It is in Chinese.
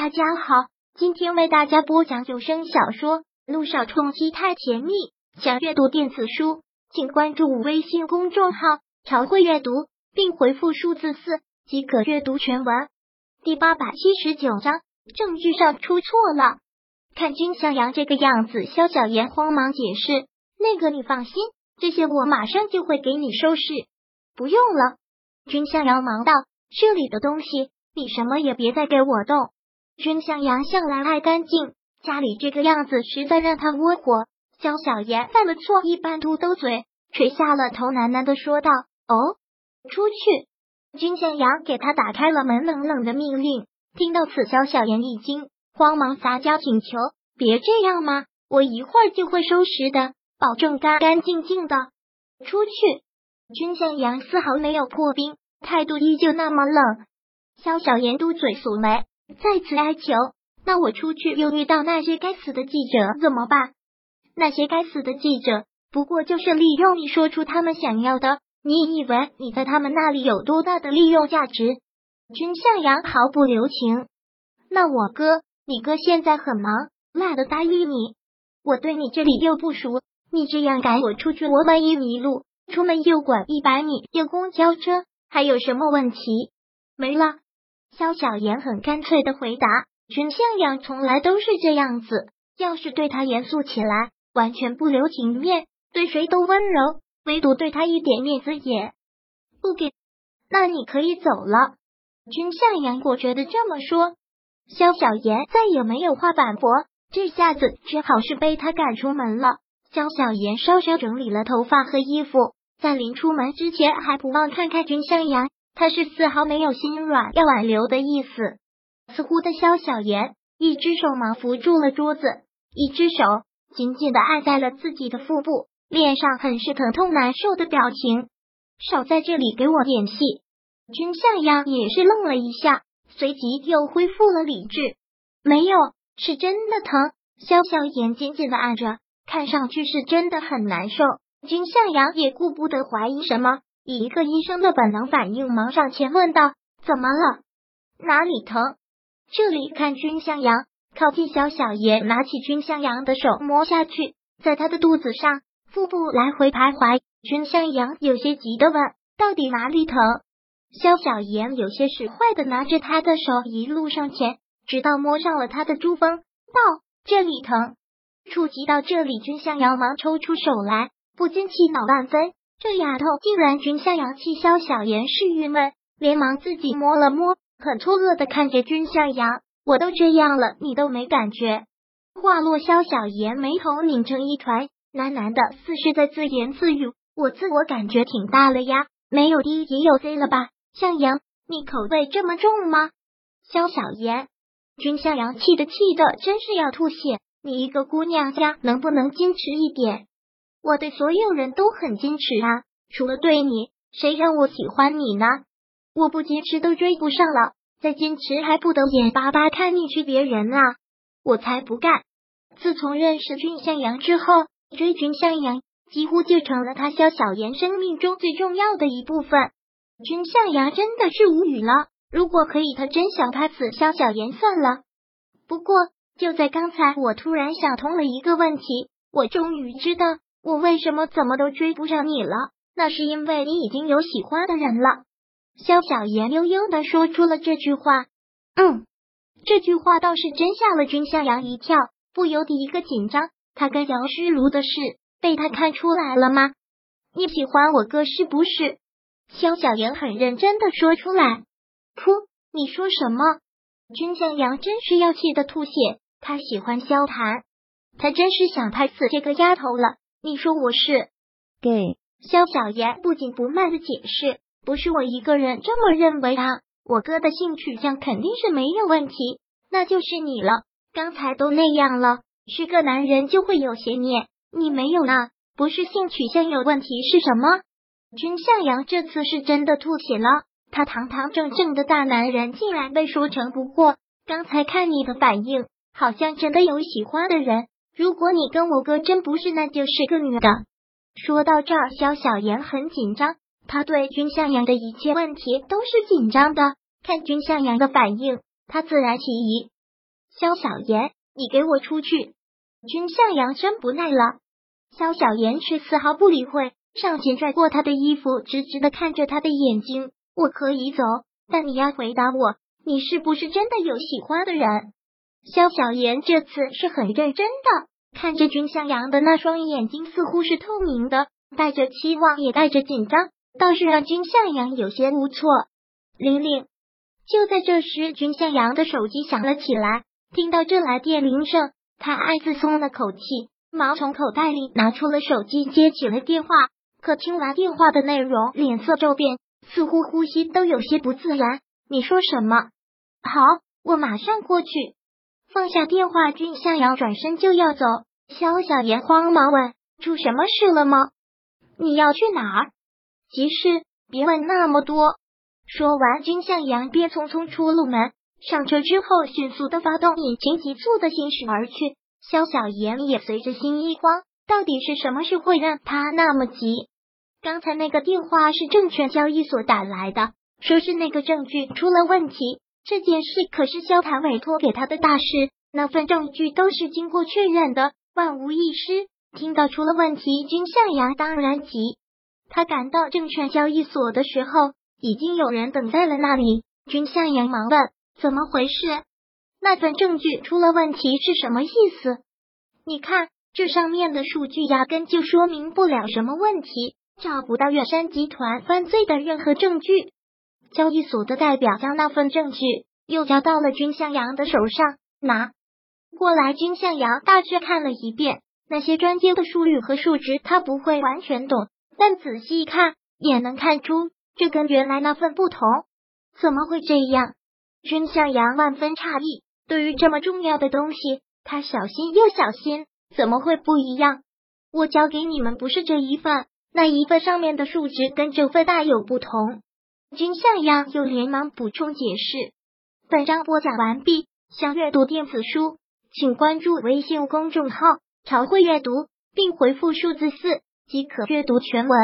大家好，今天为大家播讲有声小说《路上冲击太甜蜜》。想阅读电子书，请关注微信公众号“朝会阅读”，并回复数字四即可阅读全文。第八百七十九章，证据上出错了。看君向阳这个样子，萧小言慌忙解释：“那个你放心，这些我马上就会给你收拾。”不用了，君向阳忙道：“这里的东西，你什么也别再给我动。”君向阳向来爱干净，家里这个样子实在让他窝火。肖小妍犯了错，一般嘟嘟嘴，垂下了头，喃喃的说道：“哦，出去。”君向阳给他打开了门，冷冷的命令。听到此，肖小妍一惊，慌忙撒娇请求：“别这样嘛，我一会儿就会收拾的，保证干干净净的。”出去。君向阳丝毫没有破冰，态度依旧那么冷。肖小妍嘟嘴蹙眉。再次哀求，那我出去又遇到那些该死的记者怎么办？那些该死的记者不过就是利用你说出他们想要的，你以为你在他们那里有多大的利用价值？君向阳毫不留情。那我哥，你哥现在很忙，懒得搭理你。我对你这里又不熟，你这样赶我出去，我万一迷路，出门又拐一百米，有公交车，还有什么问题？没了。萧小言很干脆的回答：“君向阳从来都是这样子，要是对他严肃起来，完全不留情面，对谁都温柔，唯独对他一点面子也不给。那你可以走了。”君向阳果决的这么说。萧小言再也没有话反驳，这下子只好是被他赶出门了。萧小言稍稍整理了头发和衣服，在临出门之前，还不忘看看君向阳。他是丝毫没有心软要挽留的意思。似乎的萧小言，一只手忙扶住了桌子，一只手紧紧的按在了自己的腹部，脸上很是疼痛难受的表情。少在这里给我演戏！君向阳也是愣了一下，随即又恢复了理智。没有，是真的疼。萧小言紧紧的按着，看上去是真的很难受。君向阳也顾不得怀疑什么。以一个医生的本能反应，忙上前问道：“怎么了？哪里疼？”这里看君向阳靠近小小爷，拿起君向阳的手摸下去，在他的肚子上、腹部来回徘徊。君向阳有些急的问：“到底哪里疼？”肖小妍有些使坏的拿着他的手一路上前，直到摸上了他的珠峰，道：“这里疼。”触及到这里，君向阳忙抽出手来，不禁气恼万分。这丫头竟然君向阳气萧小言是郁闷，连忙自己摸了摸，很错愕的看着君向阳。我都这样了，你都没感觉？话落，萧小言眉头拧成一团，喃喃的似是在自言自语。我自我感觉挺大了呀，没有 D 也有 C 了吧？向阳，你口味这么重吗？萧小言，君向阳气的气的真是要吐血。你一个姑娘家能不能矜持一点？我对所有人都很矜持啊，除了对你，谁让我喜欢你呢？我不矜持都追不上了，再矜持还不得眼巴巴看你去别人啊！我才不干！自从认识君向阳之后，追君向阳几乎就成了他萧小言生命中最重要的一部分。君向阳真的是无语了，如果可以，他真想拍死萧小言算了。不过就在刚才，我突然想通了一个问题，我终于知道。我为什么怎么都追不上你了？那是因为你已经有喜欢的人了。萧小言悠悠的说出了这句话。嗯，这句话倒是真吓了君向阳一跳，不由得一个紧张。他跟杨诗如的事被他看出来了吗？你喜欢我哥是不是？萧小言很认真的说出来。噗！你说什么？君向阳真是要气得吐血。他喜欢萧谈，他真是想拍死这个丫头了。你说我是 gay 肖小言不紧不慢的解释，不是我一个人这么认为啊，我哥的性取向肯定是没有问题，那就是你了。刚才都那样了，是个男人就会有邪念，你没有啊？不是性取向有问题是什么？君向阳这次是真的吐血了，他堂堂正正的大男人竟然被说成不过。刚才看你的反应，好像真的有喜欢的人。如果你跟我哥真不是，那就是个女的。说到这儿，萧小言很紧张，他对君向阳的一切问题都是紧张的。看君向阳的反应，他自然起疑。萧小言，你给我出去！君向阳真不耐了，萧小言却丝毫不理会，上前拽过他的衣服，直直的看着他的眼睛。我可以走，但你要回答我，你是不是真的有喜欢的人？萧小言这次是很认真的，看着君向阳的那双眼睛，似乎是透明的，带着期望，也带着紧张，倒是让君向阳有些无措。玲玲，就在这时，君向阳的手机响了起来，听到这来电铃声。他暗自松了口气，忙从口袋里拿出了手机，接起了电话。可听完电话的内容，脸色骤变，似乎呼吸都有些不自然。你说什么？好，我马上过去。放下电话，君向阳转身就要走。萧小言慌忙问：“出什么事了吗？你要去哪儿？急事，别问那么多。”说完，君向阳便匆匆出了门。上车之后，迅速的发动引擎，急速的行驶而去。萧小言也随着心一慌，到底是什么事会让他那么急？刚才那个电话是证券交易所打来的，说是那个证据出了问题。这件事可是萧谈委托给他的大事，那份证据都是经过确认的，万无一失。听到出了问题，君向阳当然急。他赶到证券交易所的时候，已经有人等在了那里。君向阳忙问。怎么回事？那份证据出了问题是什么意思？你看这上面的数据压根就说明不了什么问题，找不到远山集团犯罪的任何证据。交易所的代表将那份证据又交到了君向阳的手上，拿过来。君向阳大致看了一遍那些专接的数据和数值，他不会完全懂，但仔细一看也能看出这跟原来那份不同。怎么会这样？君向阳万分诧异，对于这么重要的东西，他小心又小心，怎么会不一样？我交给你们不是这一份，那一份上面的数值跟这份大有不同。君向阳又连忙补充解释。本章播讲完毕，想阅读电子书，请关注微信公众号“朝会阅读”，并回复数字四即可阅读全文。